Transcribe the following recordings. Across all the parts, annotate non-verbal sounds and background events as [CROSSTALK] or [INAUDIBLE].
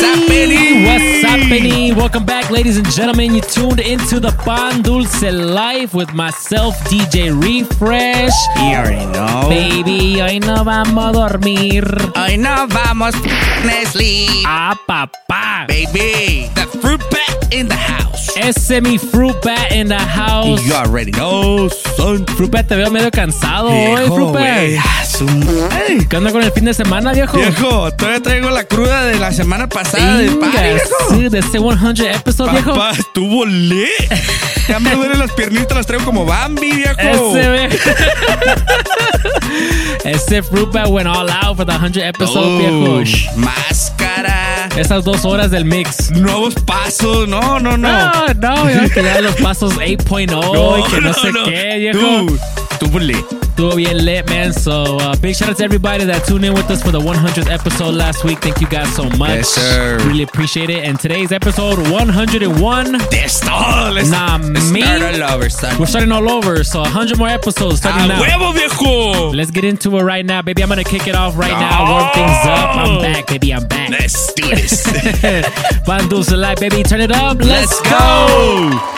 What's happening? Happening? Welcome back, ladies and gentlemen. You tuned into the Pan Dulce Life with myself, DJ Refresh. You already know. Baby, hoy no vamos a dormir. Hoy no vamos a sleep. Ah, papá. Baby, the fruit bat in the house. Ese mi fruit bat in the house. You already know, son. Fruit bat, te veo medio cansado hoy, Viejo, fruit güey. bat. ¿Qué onda con el fin de semana, viejo? Viejo, todavía traigo la cruda de la semana pasada de Inga, party, viejo. sí, de ese 100 episode, viejo. Papá, estuvo lit. Ya me duelen las piernitas, las traigo como Bambi, viejo. Ese, [LAUGHS] Ese fruit bat went all out for the 100 episode, viejo. Ush, Máscara. Esas dos horas del mix. Nuevos pasos. No, no, no. No, no, yo que ya los pasos 8.0 y que no, sé qué, viejo. Dude, estuvo lit. Estuvo bien lit, man. So, uh, big shout out to everybody that tuned in with us for the 100th episode last week. Thank you guys so much. Yes, sir. Really appreciate it. And today's episode 101. Esto, let's, Nah, let's me- start all over, son. We're starting all over, so 100 more episodes starting ¡A now. huevo, viejo! Let's get into it right now, baby. I'm gonna kick it off right now. Warm things up. I'm back, baby. I'm back. Let's do this. [LAUGHS] Dulce Light, baby. Turn it up. Let's, Let's go. go.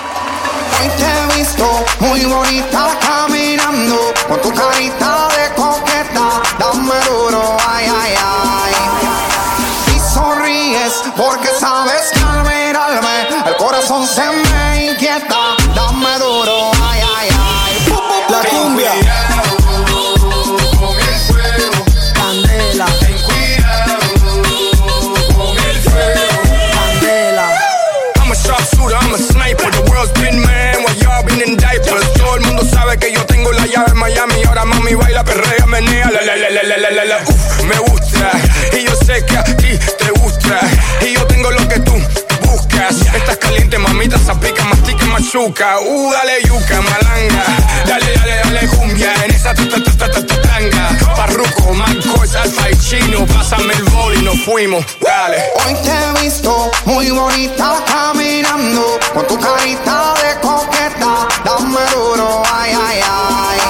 Hoy te he visto muy bonita caminando con tu carita de coqueta, dame duro, ay, ay, ay. Machuca. Uh, dale yuca, malanga. Dale, dale, dale cumbia. En esa ta, ta, ta, ta, ta, ta, tanga. Parruco, manco, alfa y chino. Pásame el bol y nos fuimos. Dale. Hoy te he visto muy bonita caminando con tu carita de coqueta, dame duro, ay, ay, ay.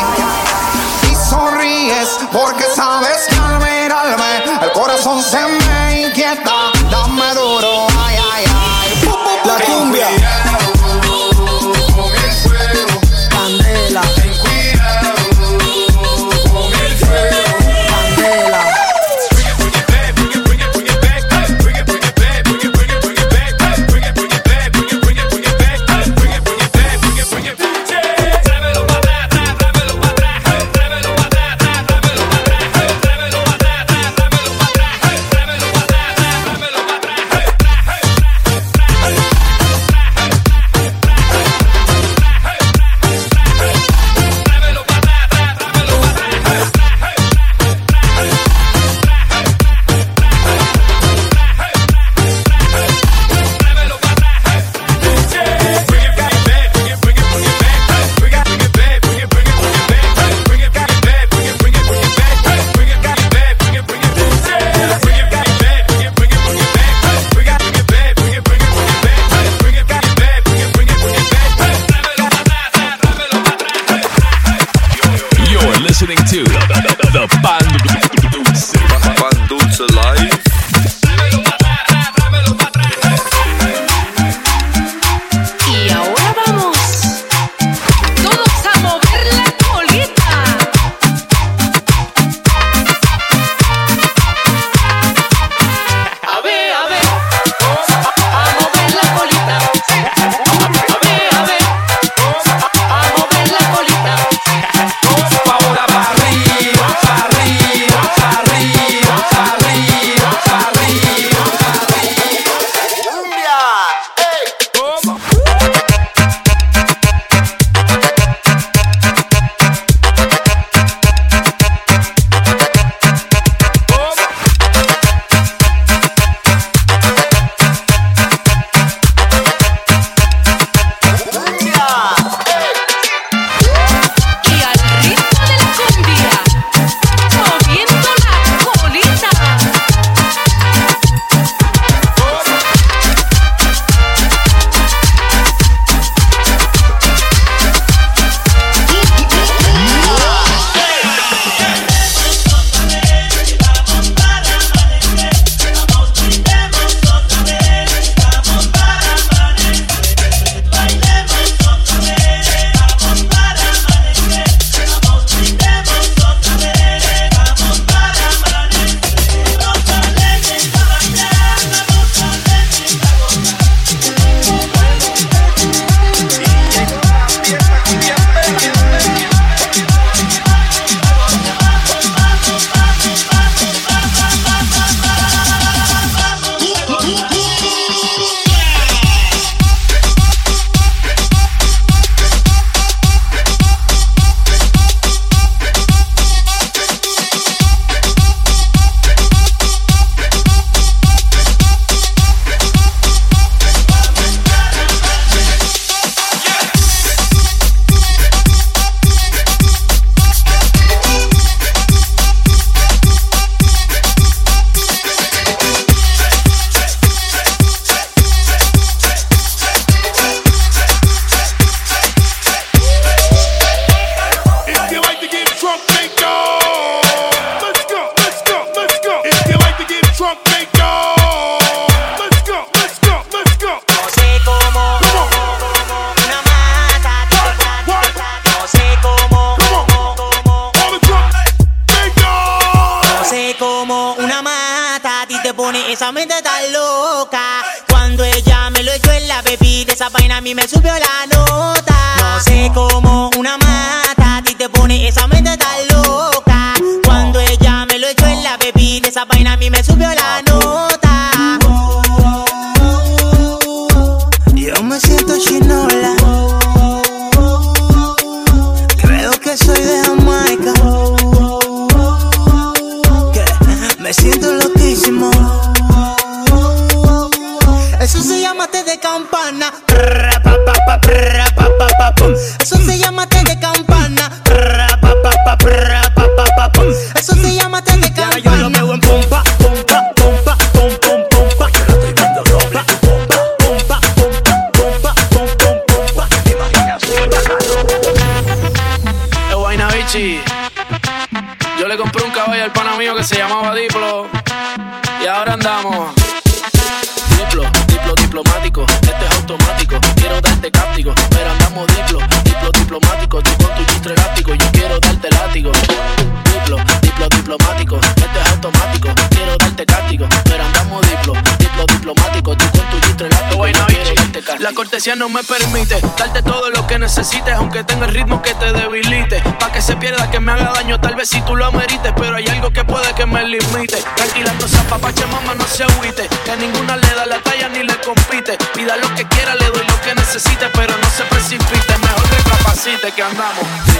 si tú lo amerites, pero hay algo que puede que me limite. Tranquila, no esa papache, mamá, no se agüite. Que a ninguna le da la talla ni le compite. Pida lo que quiera, le doy lo que necesite, pero no se precipite. Mejor recapacite que andamos.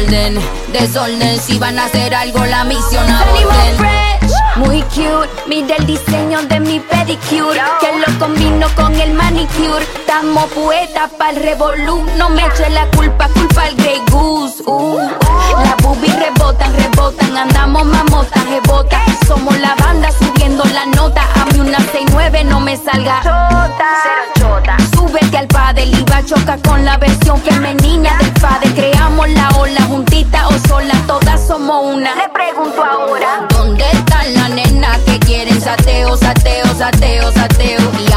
desorden, desorden. Si van a hacer algo, la misión aborden. Muy cute, mira el diseño de mi pedicure. Que lo combino con el manicure. Estamos poetas pa'l revolú. No me eche la culpa, culpa al Grey Goose. Uh. uh. Las boobies rebotan, rebotan. Andamos mamotas, rebotas. Somos la banda subiendo la nota. A mí una 69 no me salga. Chota, chota. Súbete al padre y va a chocar con la versión femenina del padre. Creamos la ola juntita o sola. Todas somos una. Le pregunto ahora. ¿Dónde están las nenas que quieren sateo, sateo, sateo, sateo?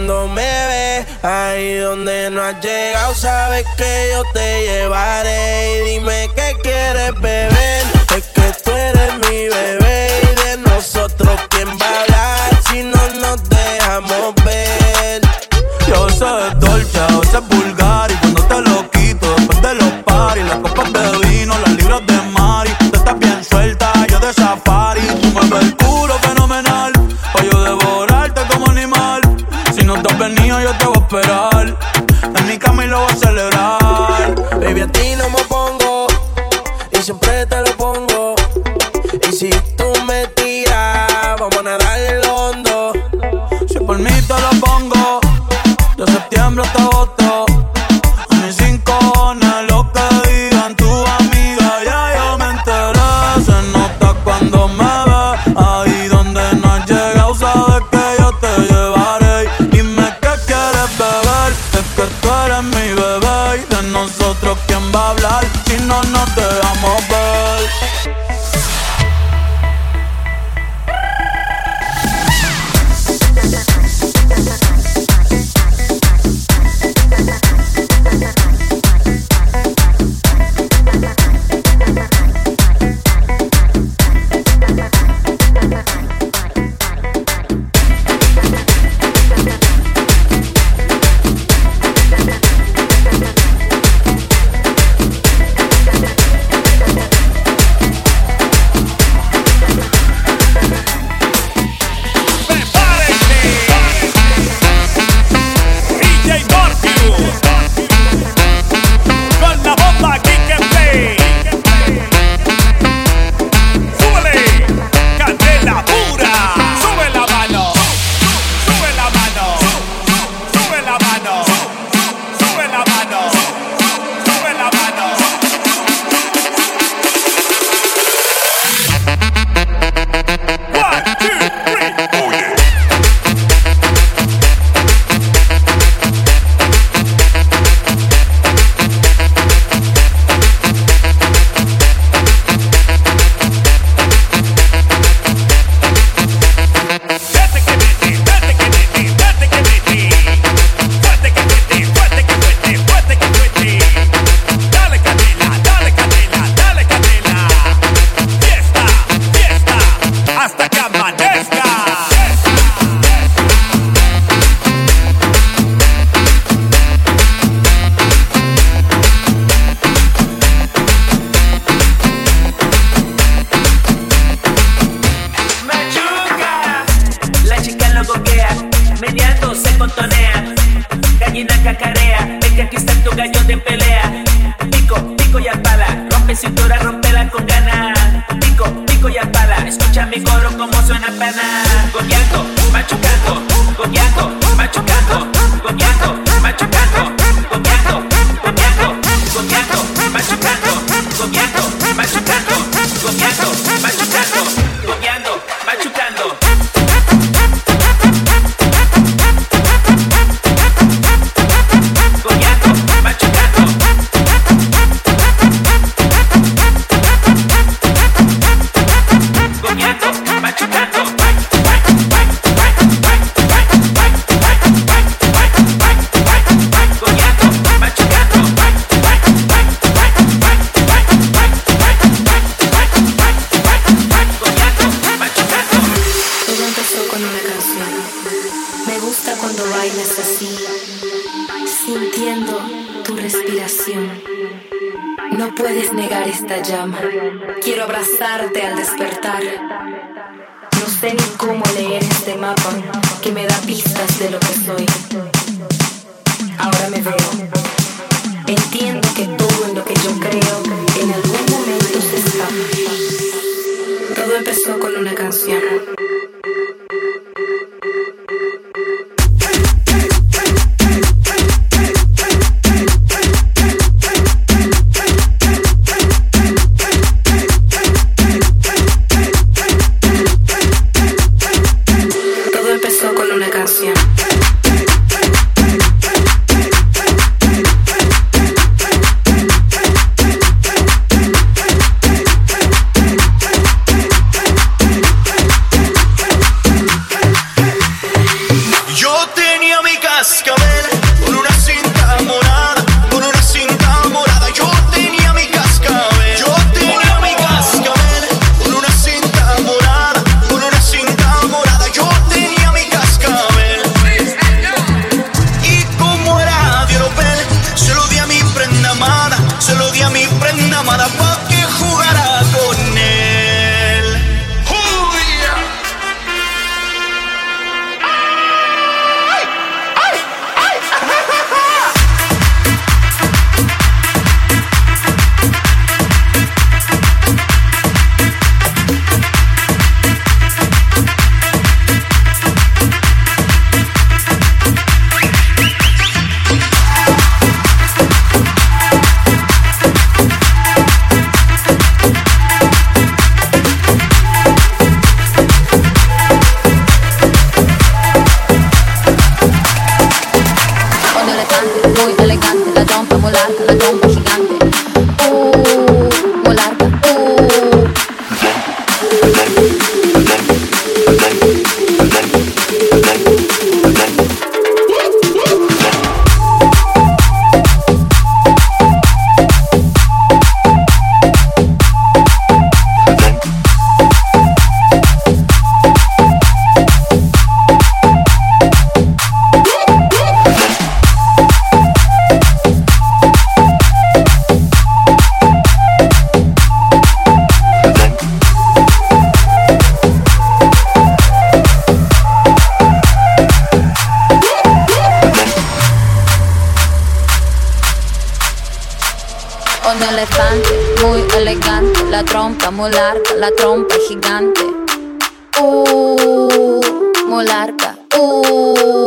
cuando me ves. Ahí donde no has llegado, sabes que yo te llevaré. Y dime qué quieres beber. Es que tú eres mi bebé. Y de nosotros, ¿quién va a hablar si no nos dejamos ver? Yo soy dolce, yo soy vulgar.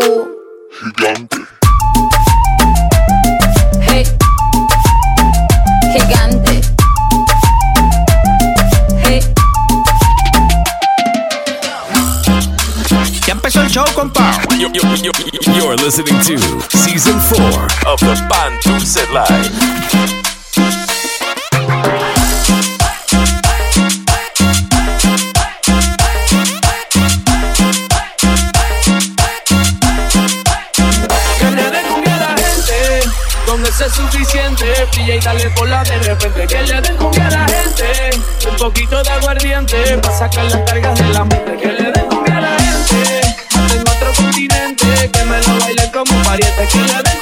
Gigante. Hey. Gigante. Hey. Ya empezó el show, compa. You're, you're, you're, you're listening to season 4 of the Pan Live. DJ, dale bola de repente. Que le den cumbia a la gente. Un poquito de aguardiente. Para sacar las cargas de la mente. Que le den cumbia a la gente. Del otro continente. Que me lo bailen como pariente. Que le den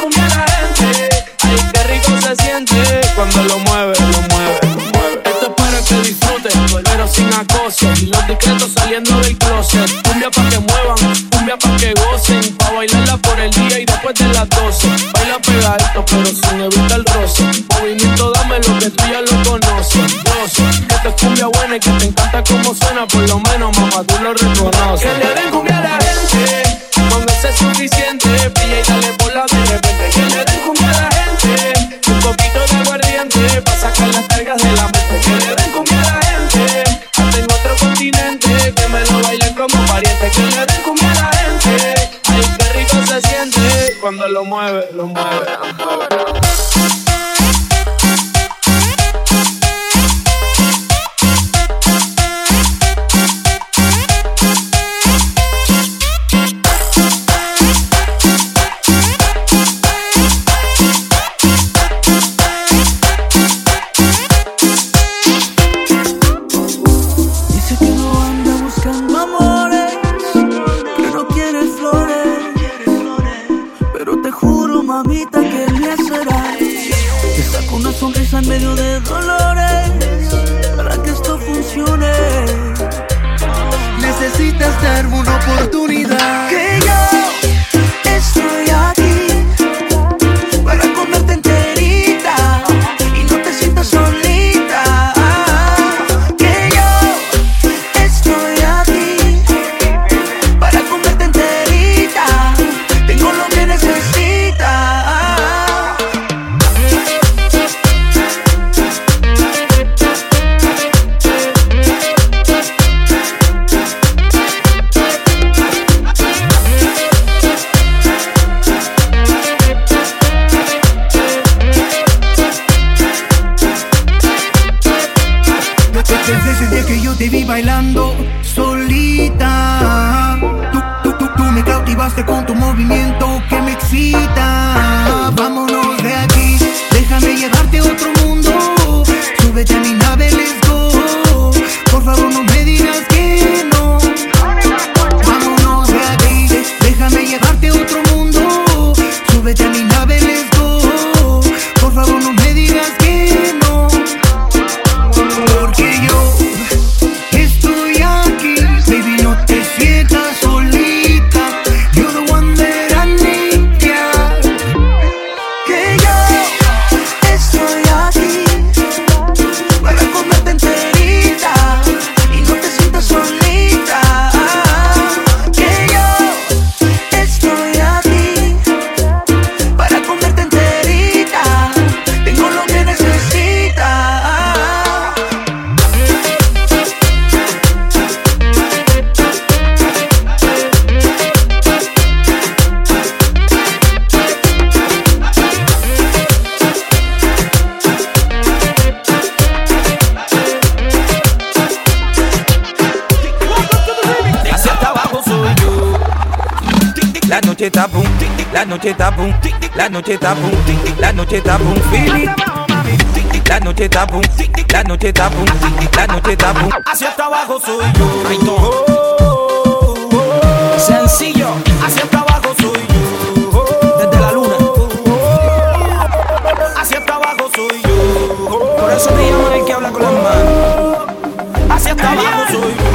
ser una oportunidad. noche está boom, la noche está boom, La noche está boom, la noche está boom, la noche está boom. Hacia hasta abajo soy yo. Ay, oh, oh, oh. Sencillo, hacia hasta abajo soy yo. Desde la luna. Oh, hacia hasta abajo soy yo. Por eso te llaman el que habla con las manos. Hacia hasta abajo soy yo.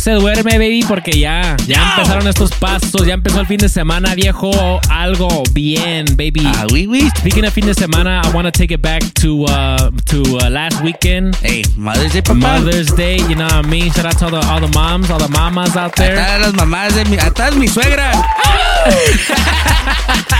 Se duerme, baby, porque ya, ya empezaron estos pasos, ya empezó el fin de semana, viejo. Algo bien, baby. Ah, oui, oui. Speaking of fin de semana, I want to take it back to uh, to uh, last weekend. Hey, Mother's Day, papá. Mother's Day, you know what I mean? Shout out to all the, all the moms, all the mamas out there. están las mamás de mi. está mi suegra.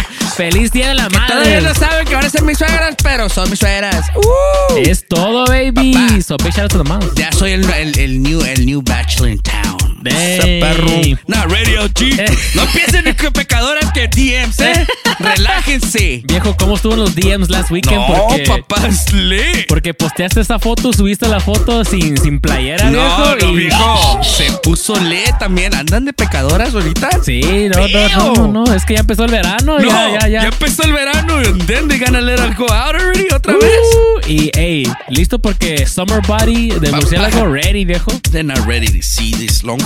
[LAUGHS] Feliz Día de la Todavía Madre. no saben que van a ser mis suegras, pero son mis suegras. Uh. Es todo, baby. Papá. So big shout out to the moms. Ya soy el, el, el new, el new bachelor in town. Perro. No, Radio G. Eh. No piensen que pecadoras que DMs, ¿eh? [LAUGHS] Relájense. Viejo, ¿cómo estuvo en los DMs last weekend? No, porque, papá, es lit. porque posteaste esa foto, subiste la foto sin, sin playera, No, viejo. no, y- viejo. Se puso lit también. ¿Andan de pecadoras ahorita? Sí, no, no, no, no, no, es que ya empezó el verano. No, ya, ya, ya. empezó el verano and then they gonna let us go out already otra vez. Uh, y, hey, listo porque Summer Body de murciélago ready, viejo. They're not ready to see this long.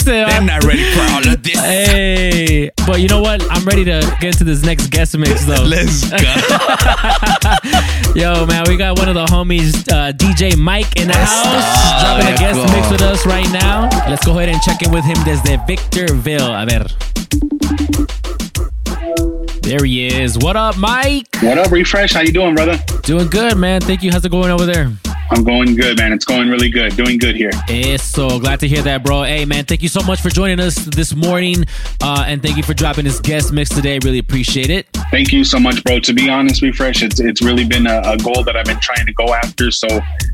Se va. They're not ready for all of this. Hey, but you know what? I'm ready to get into this next guest mix, though. [LAUGHS] Let's go. [LAUGHS] Yo, man, we got one of the homies, uh, DJ Mike, in the house, dropping a let's guest go. mix with us right now. Let's go ahead and check in with him desde Victorville. A ver. There he is. What up, Mike? What up, Refresh? How you doing, brother? Doing good, man. Thank you. How's it going over there? I'm going good, man. It's going really good. Doing good here. so glad to hear that, bro. Hey, man, thank you so much for joining us this morning, uh, and thank you for dropping this guest mix today. Really appreciate it. Thank you so much, bro. To be honest, Refresh, it's it's really been a, a goal that I've been trying to go after. So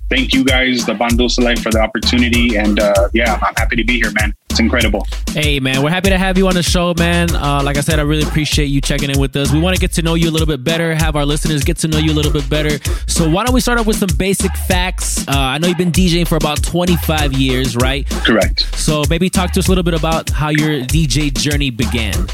thank you guys, the Bandulsa Life, for the opportunity. And uh, yeah, I'm happy to be here, man. It's incredible. Hey, man, we're happy to have you on the show, man. Uh, like I said, I really appreciate you checking in with us. We want to get to know you a little bit better, have our listeners get to know you a little bit better. So, why don't we start off with some basic facts? Uh, I know you've been DJing for about 25 years, right? Correct. So, maybe talk to us a little bit about how your DJ journey began.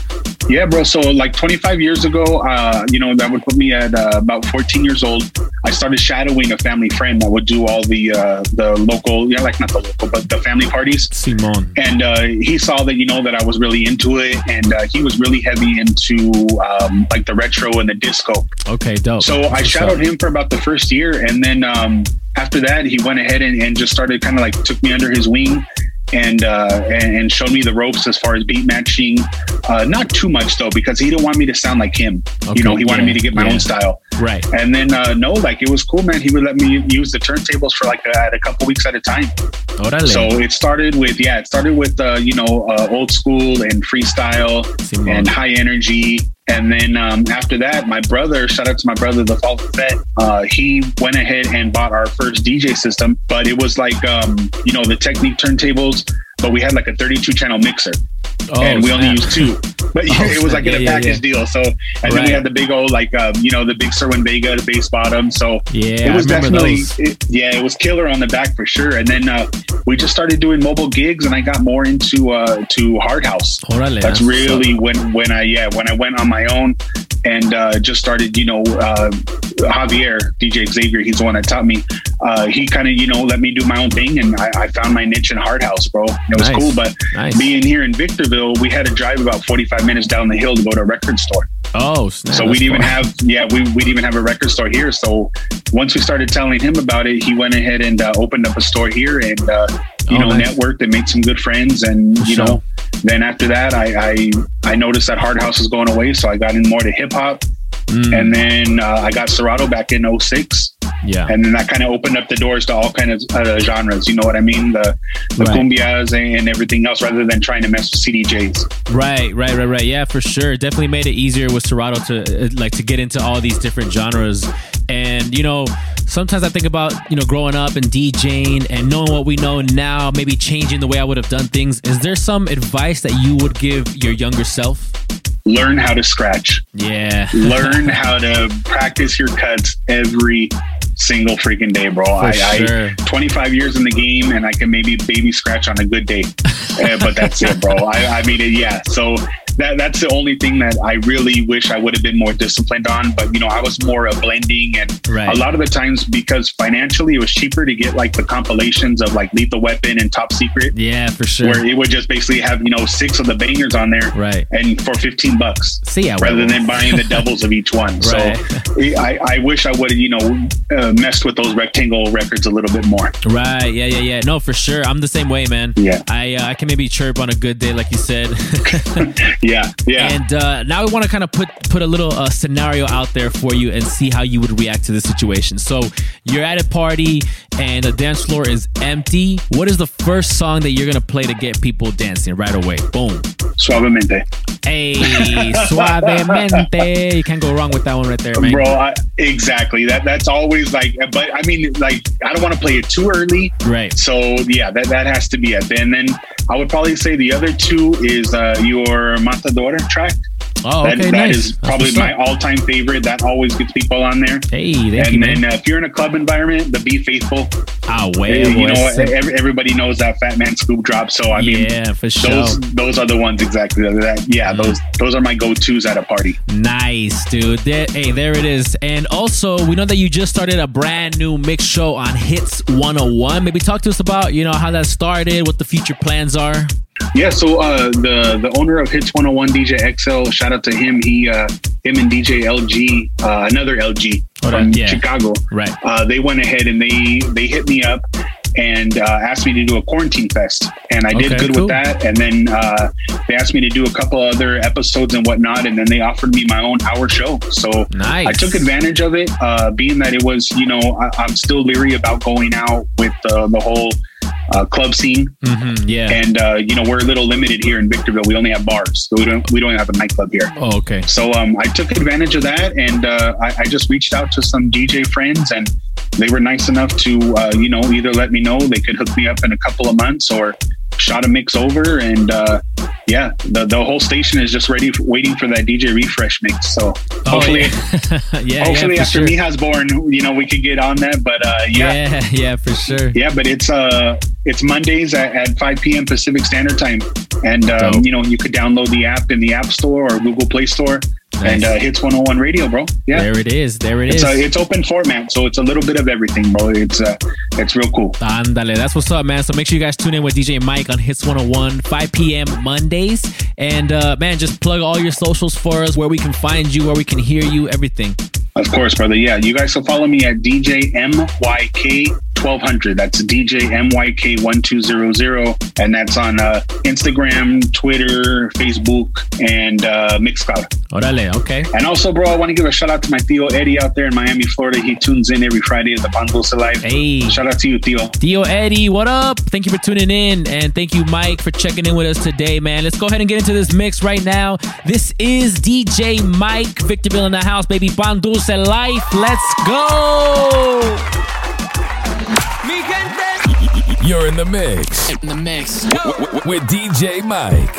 Yeah, bro. So like 25 years ago, uh, you know, that would put me at uh, about 14 years old. I started shadowing a family friend that would do all the uh, the local, yeah, like not the local, but the family parties. Simon. And uh, he saw that you know that I was really into it, and uh, he was really heavy into um, like the retro and the disco. Okay, dope. So I shadowed up? him for about the first year, and then um, after that, he went ahead and, and just started kind of like took me under his wing. And, uh, and and showed me the ropes as far as beat matching. Uh, not too much though, because he didn't want me to sound like him. you know, he wanted yeah, me to get my yeah. own style. Right. And then uh, no, like it was cool, man. He would let me use the turntables for like a, at a couple weeks at a time. Órale. So it started with yeah, it started with uh, you know uh, old school and freestyle and high energy. And then um, after that, my brother, shout out to my brother, the Fallen Vet, uh, he went ahead and bought our first DJ system. But it was like, um, you know, the Technique turntables, but we had like a 32 channel mixer. Oh, and we only snap. used two. [LAUGHS] But Oh, [LAUGHS] it was like in Yeah, a package yeah. deal. So, and then we had the big old, like, um, you know, the big Serwin Vega, the bass bottom. So Yeah, it was definitely, it, yeah, it was killer on the back for sure. And then uh, we just started doing mobile gigs, and I got more into uh, to hard house. Órale, That's that's really when when I yeah when I went on my own and uh, just started you know uh, Javier DJ Xavier he's the one that taught me uh, he kind of you know let me do my own thing and I, I found my niche in hard house bro it was Nice. cool but Nice. being here in Victorville we had to drive about 45 minutes down the hill to go to a record store Oh, snap. so we'd even have yeah we, we'd even have a record store here so once we started telling him about it he went ahead and uh, opened up a store here and uh, you Oh, know nice. networked and made some good friends and you sure. know then after that I, I I noticed that hard house was going away so I got in more to hip hop Mm. and then uh, I got Serato back in 06 Yeah. and then that kind of opened up the doors to all kind of uh, genres you know what I mean the the Right. cumbias and everything else rather than trying to mess with CDJs Right, right, right, right. Yeah, for sure. Definitely made it easier with Serato to uh, like to get into all these different genres. And you know, sometimes I think about you know growing up and DJing and knowing what we know now, maybe changing the way I would have done things. Is there some advice that you would give your younger self? learn how to scratch Yeah. [LAUGHS] learn how to practice your cuts every single freaking day, bro. I, sure. I 25 years in the game, and I can maybe baby scratch on a good day, Uh, but that's it, bro. I, I mean, yeah. So that that's the only thing that I really wish I would have been more disciplined on. But you know, I was more a blending, and Right. a lot of the times because financially it was cheaper to get like the compilations of like Lethal Weapon and Top Secret. Yeah, for sure. Where it would just basically have you know six of the bangers on there, Right. And for fifteen bucks, See, yeah, rather than buying the doubles of each one. [LAUGHS] Right. So I, I wish I would have, you know, uh, messed with those rectangle records a little bit more. Right. Yeah. Yeah. Yeah. No, for sure. I'm the same way, man. Yeah. I uh, I can maybe chirp on a good day, like you said. [LAUGHS] [LAUGHS] Yeah, yeah. And uh, now we want to kind of put put a little uh, scenario out there for you and see how you would react to this situation. So you're at a party and the dance floor is empty. What is the first song that you're gonna play to get people dancing right away? Boom. Suavemente. Hey, [LAUGHS] suavemente. You can't go wrong with that one right there, man. Bro, I, exactly. That that's always like, but I mean, like, I don't want to play it too early. Right. So yeah, that, that has to be it. And then I would probably say the other two is uh, your Matador track. Oh, okay, that nice. is probably my all-time favorite. That always gets people on there. Hey, thank and you, then uh, if you're in a club environment, the Be Faithful. Ah, Uh, way, you know, every, everybody knows that Fat Man Scoop drop. So I mean, Yeah, for sure. Mm. those are the ones exactly. That yeah, those those are my go-tos at a party. Nice, dude. There, hey, there it is. And also, we know that you just started a brand new mix show on Hits 101. Maybe talk to us about, you know, how that started, what the future plans are. Yeah, so uh, the the owner of Hits 101, DJ XL, shout out to him. He uh, him and DJ LG, uh, another LG Hold from yeah. Chicago. Right. Uh, they went ahead and they they hit me up and uh, asked me to do a quarantine fest, and I did Okay, good cool. with that. And then uh, they asked me to do a couple other episodes and whatnot, and then they offered me my own hour show. So Nice. I took advantage of it, uh, being that it was you know I, I'm still leery about going out with uh, the whole. Uh, club scene, Mm-hmm, yeah. and uh, you know we're a little limited here in Victorville. We only have bars, so we don't we don't have a nightclub here. Oh, okay. So um, I took advantage of that, and uh, I, I just reached out to some DJ friends, and they were nice enough to uh, you know either let me know they could hook me up in a couple of months or shot a mix over, and uh, yeah, the the whole station is just ready, waiting for that DJ refresh mix. So hopefully, Oh, [LAUGHS] yeah, hopefully yeah, after sure. Mija's born, you know, we could get on that. But uh, yeah. yeah, [LAUGHS] yeah, for sure. Yeah, but it's uh it's Mondays at, at 5 p.m. Pacific Standard Time, and um, you know you could download the app in the App Store or Google Play Store, and uh, hits 101 Radio, bro. Yeah, There it is. There it it's is. a, it's open format, so it's a little bit of everything, bro. It's uh it's real cool. Ándale, that's what's up, man. So make sure you guys tune in with DJ Mike on Hits 101, 5 p.m. Mondays. And uh, man, just plug all your socials for us, where we can find you, where we can hear you, everything. Of course, brother. Yeah, you guys can follow me at DJ MYK 1200. That's DJ MYK 1200, and that's on uh, Instagram, Twitter, Facebook, and uh, Mixcloud. Órale, okay. And also, bro, I want to give a shout out to my Theo Eddie out there in Miami, Florida. He tunes in every Friday at the Pan Dulce Live. Hey. Shout out to you, Theo. Theo Eddie, what up? Thank you for tuning in. And thank you, Mike, for checking in with us today, man. Let's go ahead and get into this mix right now. This is DJ Mike, Victorville in the house, baby. Pan Dulce Life. Let's go. You're in the mix. In the mix. With DJ Mike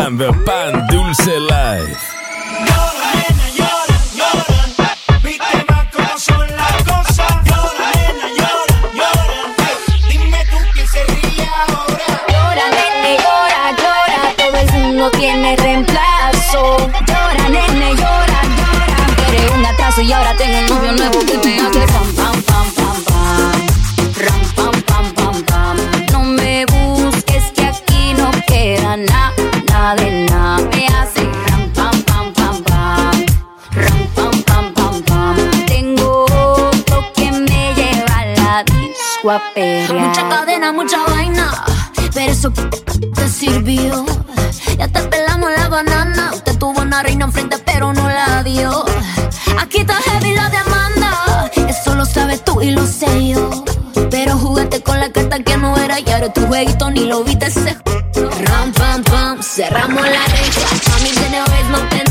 and the Pan Dulce Life. Llora, nene, llora, llora, todo el mundo tiene reemplazo. Llora, nene, llora, llora. Eres un atraso y ahora tengo un novio nuevo que me Mucha cadena, mucha vaina, pero eso te sirvió. Ya te pelamos la banana. Usted tuvo una reina enfrente, pero no la dio. Aquí está heavy la demanda. Eso lo sabes tú y lo sé yo. Pero jugaste con la carta que no era y ahora tu jueguito ni lo viste ese. Ram, pam, pam, cerramos la reja. Vez no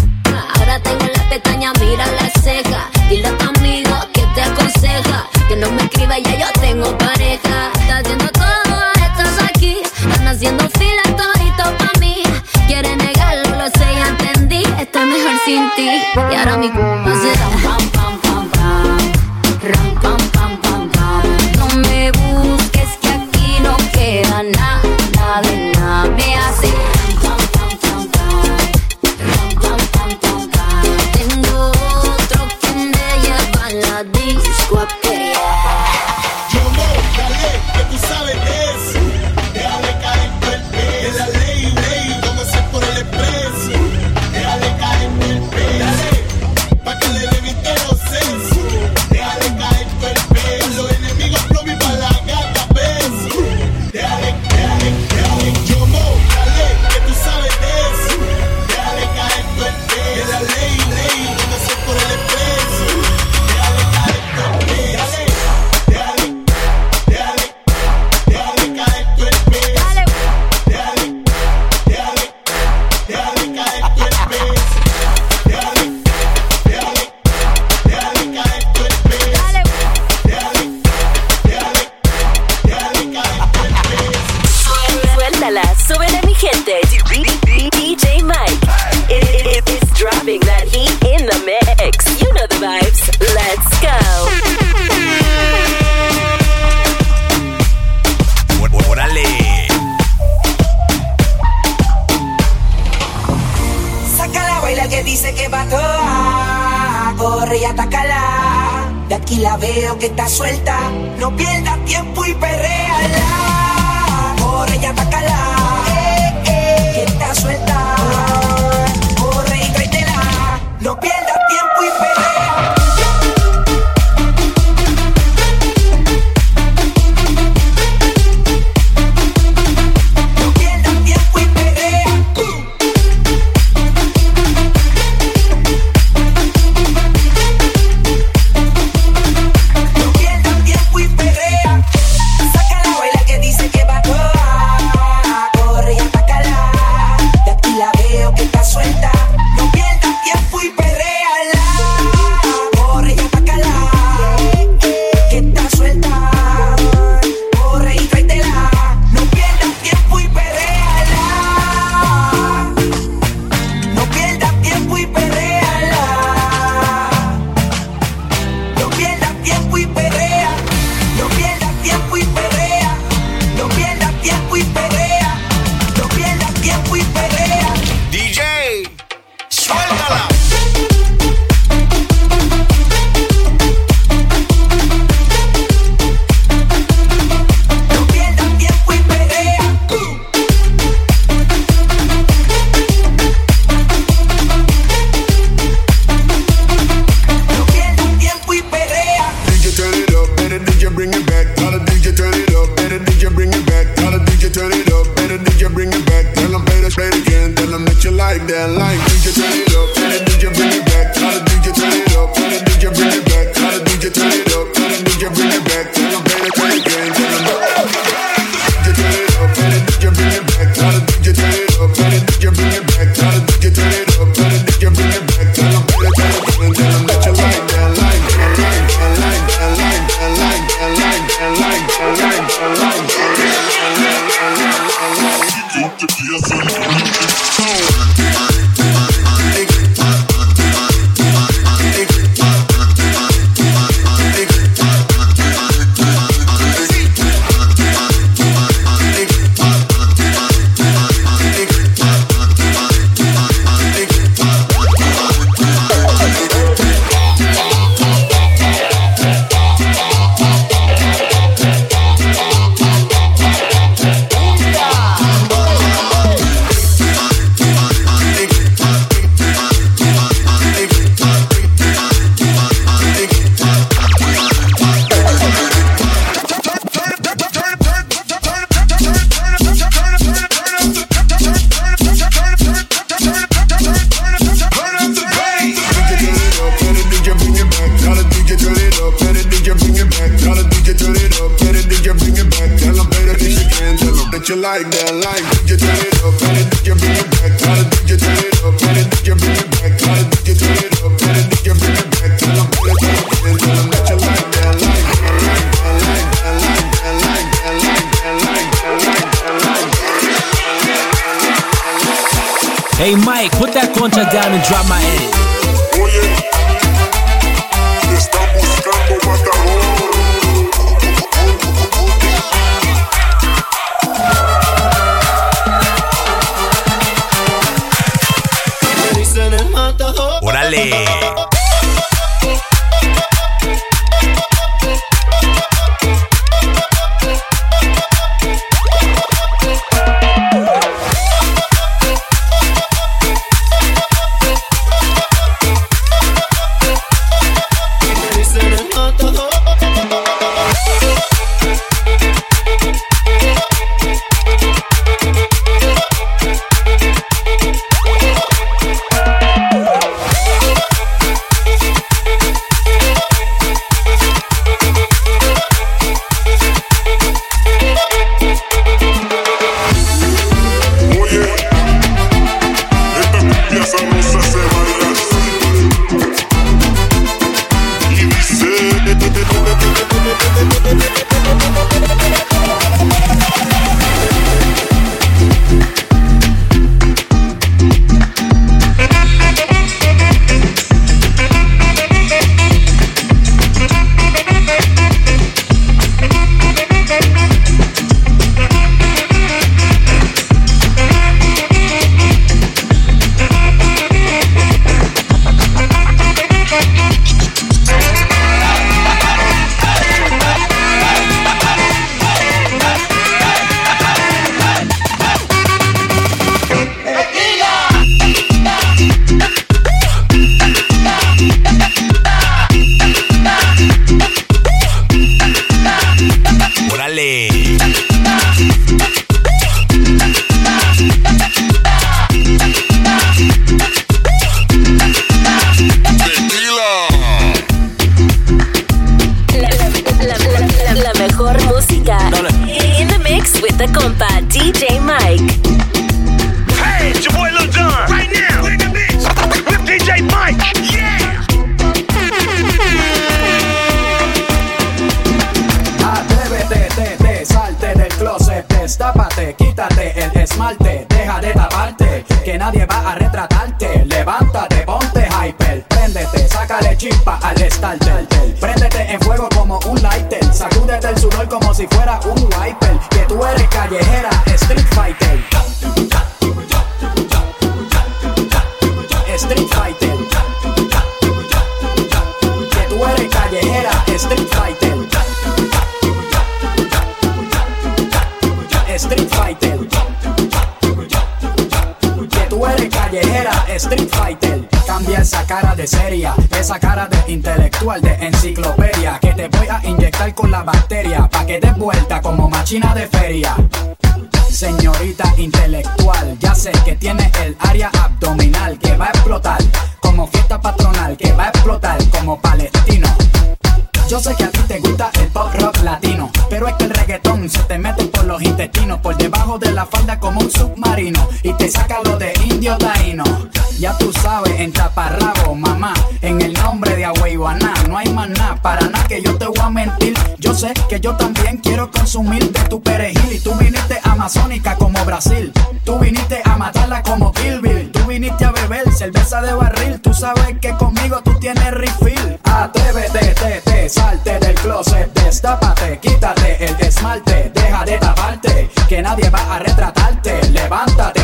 consumirte tu perejil. Y tú viniste amazónica como Brasil. Tú viniste a matarla como Kill Bill. Tú viniste a beber cerveza de barril. Tú sabes que conmigo tú tienes refill. Atrévete, te, te, salte del closet. Destápate, quítate el desmalte. Deja de taparte, que nadie va a retratarte. Levántate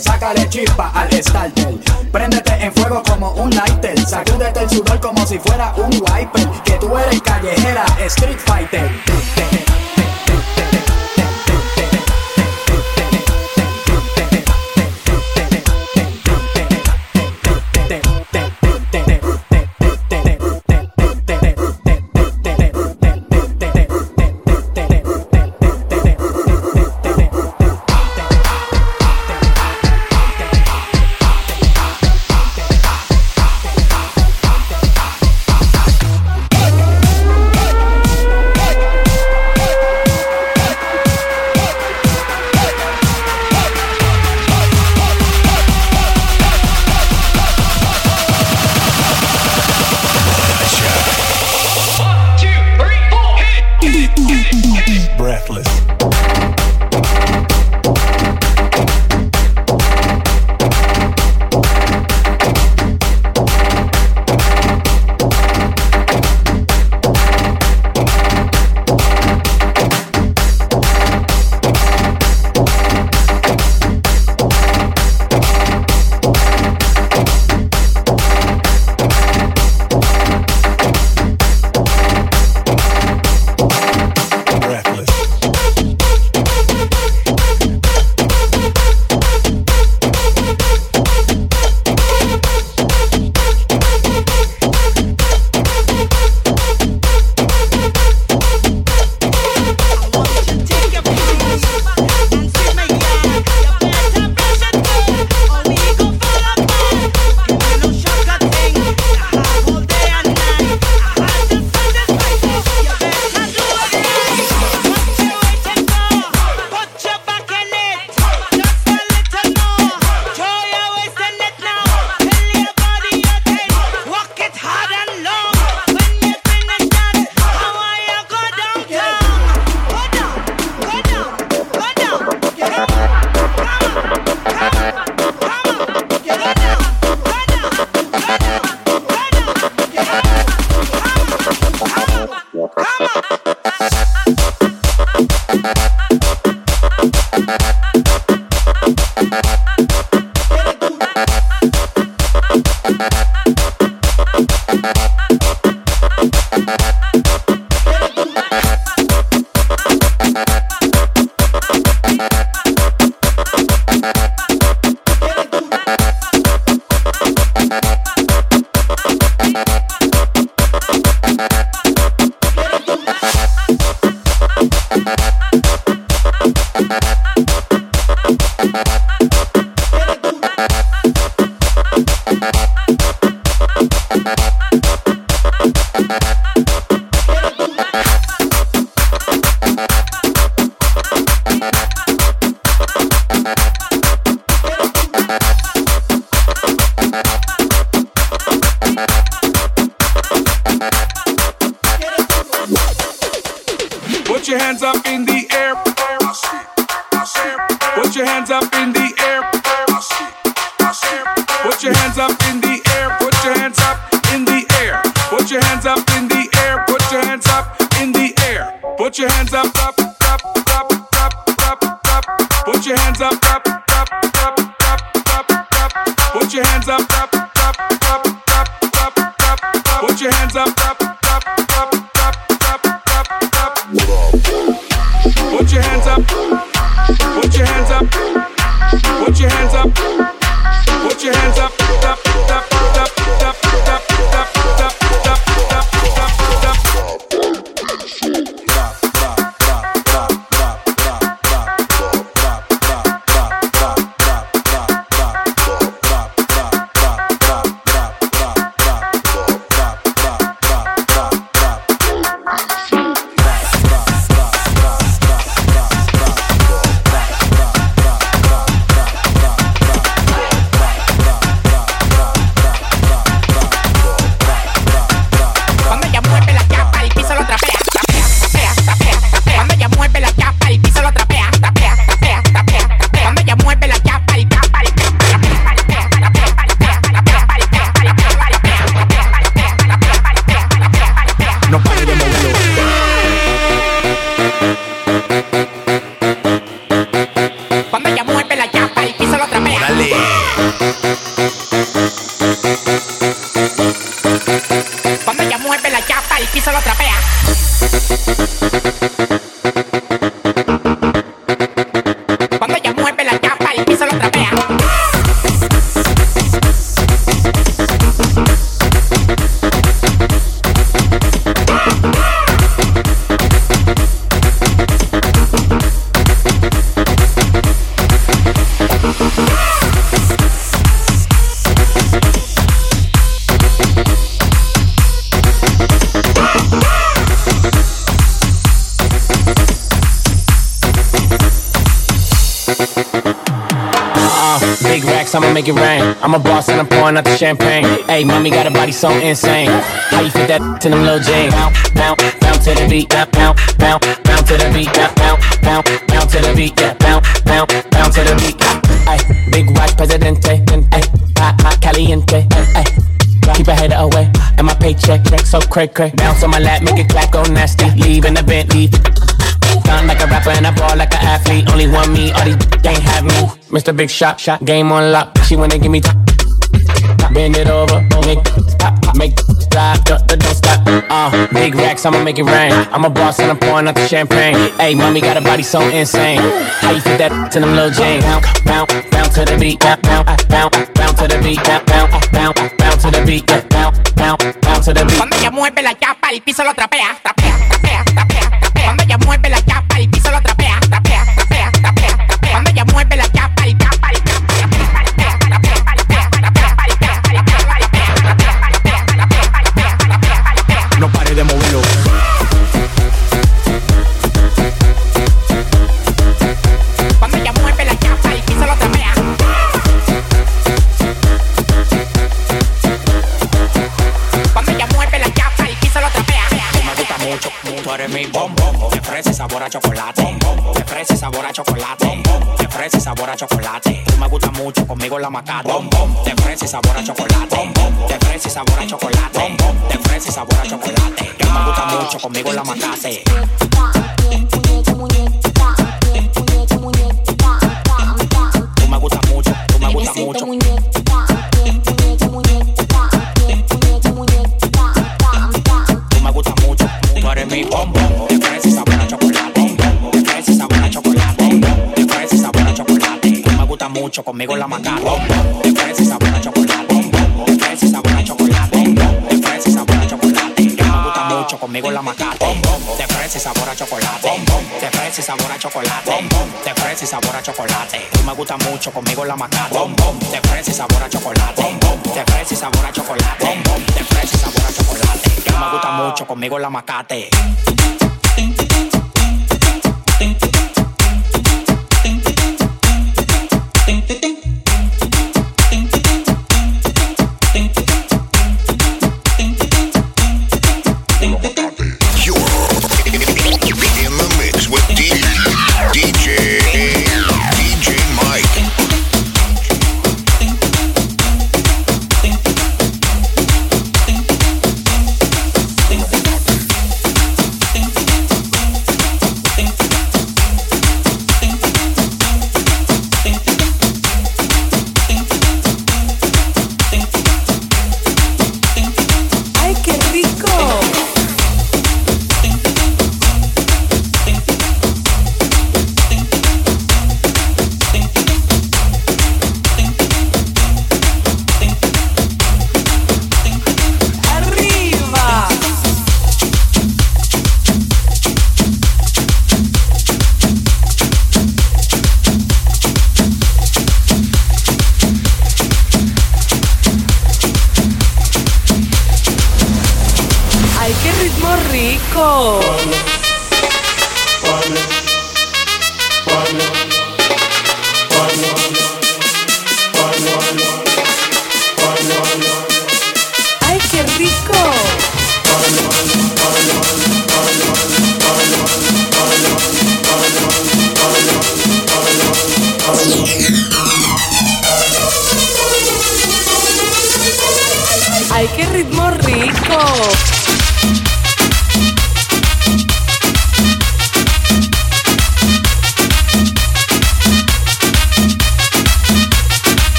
Sácale chispa al starter. Préndete en fuego como un lighter. Sacúdete el sudor como si fuera un wiper. Que tú eres callejera, street fighter. Champagne. Hey, mommy got a body so insane. How you fit that [LAUGHS] to them little jeans? Bounce, bounce, bounce to the beat, bounce, bounce, bounce, to the beat, bounce, bounce, bounce, to the beat, yeah, bounce, bounce, bounce to the beat. Hey, big watch, presidente, hey, hot, hot, caliente, hey. Keep a head away, and my paycheck check so cray cray. Bounce on my lap, make it clap, go nasty. Leave in the Bentley. Sound like a rapper and I ball like an athlete. Only one me, all these [LAUGHS] can't have me. Mr. Big Shot, shot, game on lock. She wanna give me top. Bend it over, make stop, make stop, don't, don't stop. Uh, big racks, I'ma make it rain. I'm a boss and I'm pouring out the champagne. Hey, mommy got a body so insane. How you fit that to them little jeans? Bounce, bounce, bounce to the beat, bounce, bounce, bounce, bounce to the beat, bounce, bounce, bounce, bounce to the beat, bounce, bounce, bounce to the beat. Cuando ella mueve la chapa, el piso lo trapea. Trapea, trapea, trapea, sabor a chocolate. De fresa y sabor a chocolate. De fresa y sabor a chocolate. Tú me gusta mucho, conmigo la macate. De fresa y sabor a chocolate. De fresa y sabor a chocolate. De fresa y sabor a chocolate. Tú me gusta mucho, conmigo la macate. Tú me gusta mucho, tú me gusta mucho. Tú me gusta mucho, tú eres mi bombón. Mucho, conmigo la. De fresa y sabor a chocolate. Fresa y sabor a chocolate. Fresa y sabor a chocolate. Me gusta mucho, conmigo la. De fresa y sabor a chocolate. Fresa y sabor a chocolate. Y sabor a chocolate. Tú me gusta mucho, conmigo la. De fresa y sabor a chocolate. Fresa y sabor a chocolate. Fresa y sabor a chocolate. Tú me gusta mucho, conmigo la macate.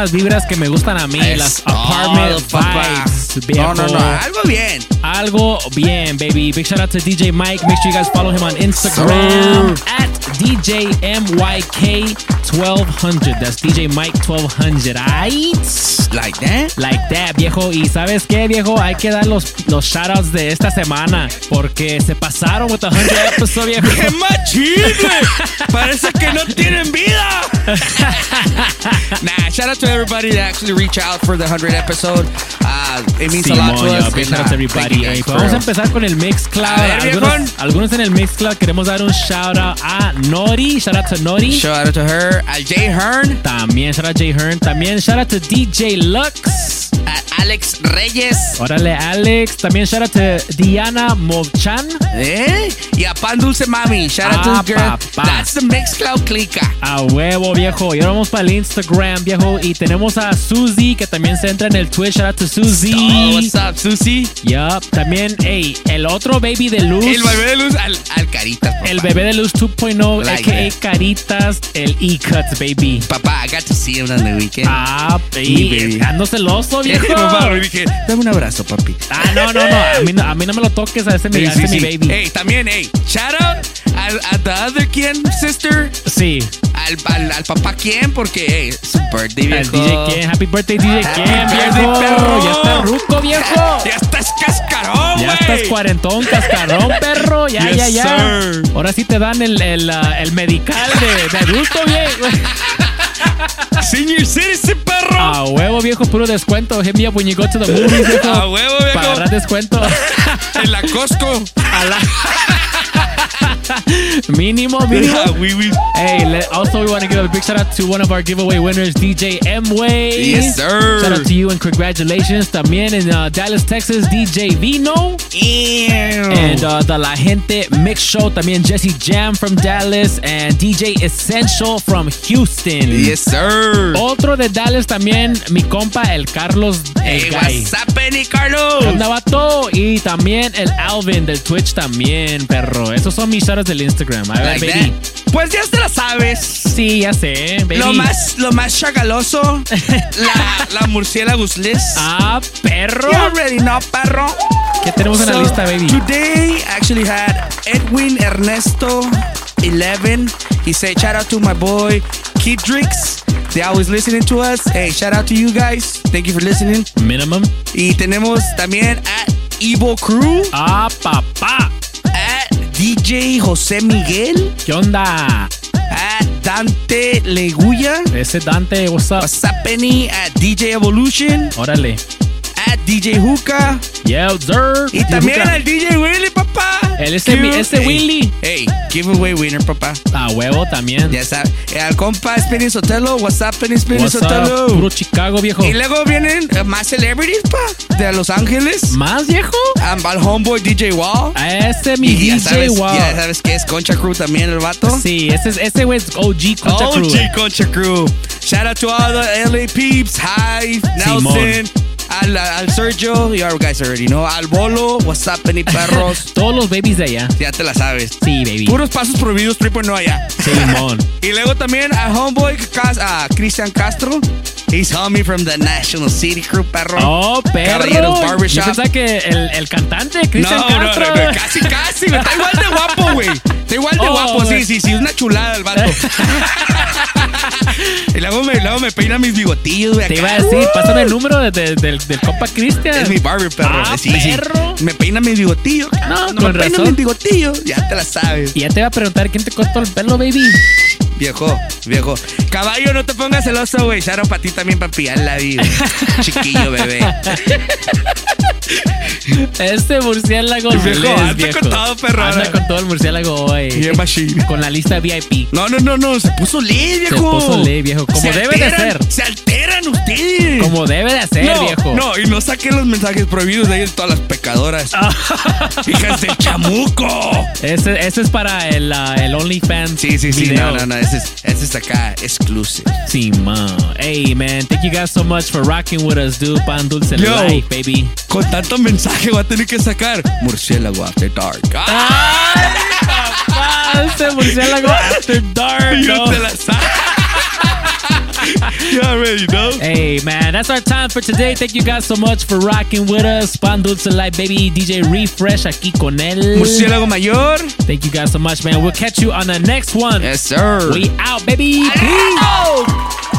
Las vibras que me gustan a mí, Es las apartment vibes. Viejo. No, no, no, algo bien. Algo bien, baby. Big shout out to DJ Mike. Make sure you guys follow him on Instagram at DJ MYK 1200. That's DJ Mike 1200. Aight. Like that? Like that, viejo. Y sabes qué, viejo, hay que dar los, los shoutouts de esta semana porque se pasaron with the 100 [LAUGHS] episode, viejo. ¡Qué güey! Parece que no tienen vida. [LAUGHS] nah, shout out to everybody that actually reach out for the 100 episode. Uh, it means a lot to us. big shout out to everybody. pues vamos a empezar con el Mixcloud. A algunos, algunos en el Mixcloud queremos dar un shout out a Nori. Shout out to Nori. Shout out to her. Al Jay Hearn. También shout out Jay Hearn. También shout out to DJ Lux. A Alex Reyes. Órale, Alex. También shout out to Diana Movchan. ¿Eh? Y a Pan Dulce Mami. Shout out Ah, to the girl. papá. That's the Mixcloud clica. A huevo, viejo. Y ahora vamos para el Instagram, viejo. Y tenemos a Suzy, que también se entra en el Twitch. Shout out to Suzy. Oh, what's up, Susi? Yup. También, hey, el otro baby de luz. El bebé de luz al, al Caritas. papá. El bebé de luz 2.0, Like a.k.a. Caritas, el E-Cuts, baby. Papá, I got to see him on the weekend. Ah, Sí, baby. ando celoso, [LAUGHS] viejo. Papá, dije, dame un abrazo, papi. Ah, no, no, no. A mí no, a mí no me lo toques a ese, mi, a ese mi baby. Hey, también, hey, shout out al, a the other quién, sister. Sí. Al, al, al papá quién, porque hey, su birthday, viejo. DJ Ken, happy birthday DJ Happy birthday, viejo. perro. Ya está ruco, viejo. Ya estás cascarón, güey. Ya estás cuarentón, cascarón, perro. Ya, Yes, ya, ya. sir. Ahora sí te dan el, el, el medical de, de adulto, viejo. [LAUGHS] Senior citizen, perro. A huevo, viejo, puro descuento. Hit me up when you go to the movies, viejo. A huevo, viejo. Para agarrar descuento. [LAUGHS] En la Costco. A la... [LAUGHS] mínimo, [LAUGHS] mínimo. Hey, let, also we want to give a big shout out to one of our giveaway winners, DJ M-Way. Yes, sir. Shout out to you and congratulations. También in uh, Dallas, Texas, DJ Vino. And uh, the La Gente Mix Show. También Jesse Jam from Dallas and DJ Essential from Houston. Yes, sir. Otro de Dallas también, mi compa, el Carlos el Hey, Guy. what's up, Carlos? Y también el Alvin del Twitch también, perro. Esos son mis shoutouts del Instagram. A ver, Like baby. Pues ya te la sabes. Sí, ya sé, baby. Lo más, lo más chagaloso, [LAUGHS] la, la murciélagos list. Ah, perro. You already know, perro. ¿Qué tenemos en la So, lista, baby? Today, I actually had Edwin Ernesto 11. He said, shout out to my boy Kidrix. They always listening to us. Hey, shout out to you guys. Thank you for listening. Minimum. Y tenemos también at Evo Crew. Ah, papá. At DJ José Miguel. ¿Qué onda? At Dante Leguya. Ese Dante, what's up? What's up, Penny? At DJ Evolution. Órale. At DJ Hookah. Yeah, sir. Y también al DJ Willy. El ese, mi- ese Hey, Willy. Hey, giveaway winner, papá. A huevo también. Ya sabes. Eh, Al compa Spinny Sotelo. What's up, Penny Spinny What's Sotelo? Puro Chicago, viejo. Y luego vienen eh, más celebrities, pa. De Los Ángeles. ¿Más, viejo? Um, al homeboy DJ Wall. A ese mi Y ya DJ sabes, wow. Ya sabes que es Concha Crew también el vato. Sí, ese, es- ese güey es OG Concha OG Crew. Concha Crew. Shout out to all the LA peeps. Hive, Nelson. Al, al Sergio, you guys already know. Al Bolo, what's up, Penny Perros. [LAUGHS] Todos los babies de allá. ya te la sabes. Sí, baby. Puros pasos prohibidos, triple no allá. Simón. [LAUGHS] Y luego también a homeboy a Cristian Castro. He's homie from the National City Crew, perro. Oh, perro. Caballeros Yo Barbershop. pensaba que el, el cantante, Cristian no, Castro. no, no, casi, casi. Está igual de guapo, güey. Está igual de Oh, guapo, sí, sí, sí. Una chulada el vato. [LAUGHS] y luego me, luego me peina mis bigotillos, güey. Te iba a decir, pásame el número de- de- del, del El compa Cristian. Es mi barber, perro. Ah, sí, sí. perro. Me peina mi bigotillo. No, no me peina mi bigotillo. Ya te la sabes. Y ya te iba a preguntar quién te cortó el pelo, baby. Viejo, viejo. Caballo, no te pongas celoso, güey. Sharon para ti también para pillar la vida. [LAUGHS] Chiquillo, bebé. Este murciélago Viejo, les, anda viejo. con todo, perro. Anda con todo el murciélago hoy. Bien machine. Con la lista VIP. No, no, no, no. Se puso ley, viejo. Se puso ley, viejo. Como Se debe de ser. Se alteran ustedes. Como debe de ser, no, viejo. No, y no saquen los mensajes prohibidos de ahí todas las pecadoras. [LAUGHS] Hijas del chamuco. Ese, ese es para el, ah, el OnlyFans. Sí, sí, sí. video. No, no, no. Ese es, ese es acá, exclusive. Sí, man. Hey, man. Thank you guys so much for rocking with us, dude. Pan Dulce Yo. Light, baby. Con tanto mensaje voy a tener que sacar Murciélago After Dark. Ah, [LAUGHS] ese murciélago after dark. Yo no. te la sabes. [LAUGHS] you already know. Hey man, that's our time for today. Thank you guys so much for rocking with us. Pan Dulce Light, baby. DJ Refresh aquí con él. Murciélago Mayor. Thank you guys so much, man. We'll catch you on the next one. Yes, sir. We out, baby. Peace.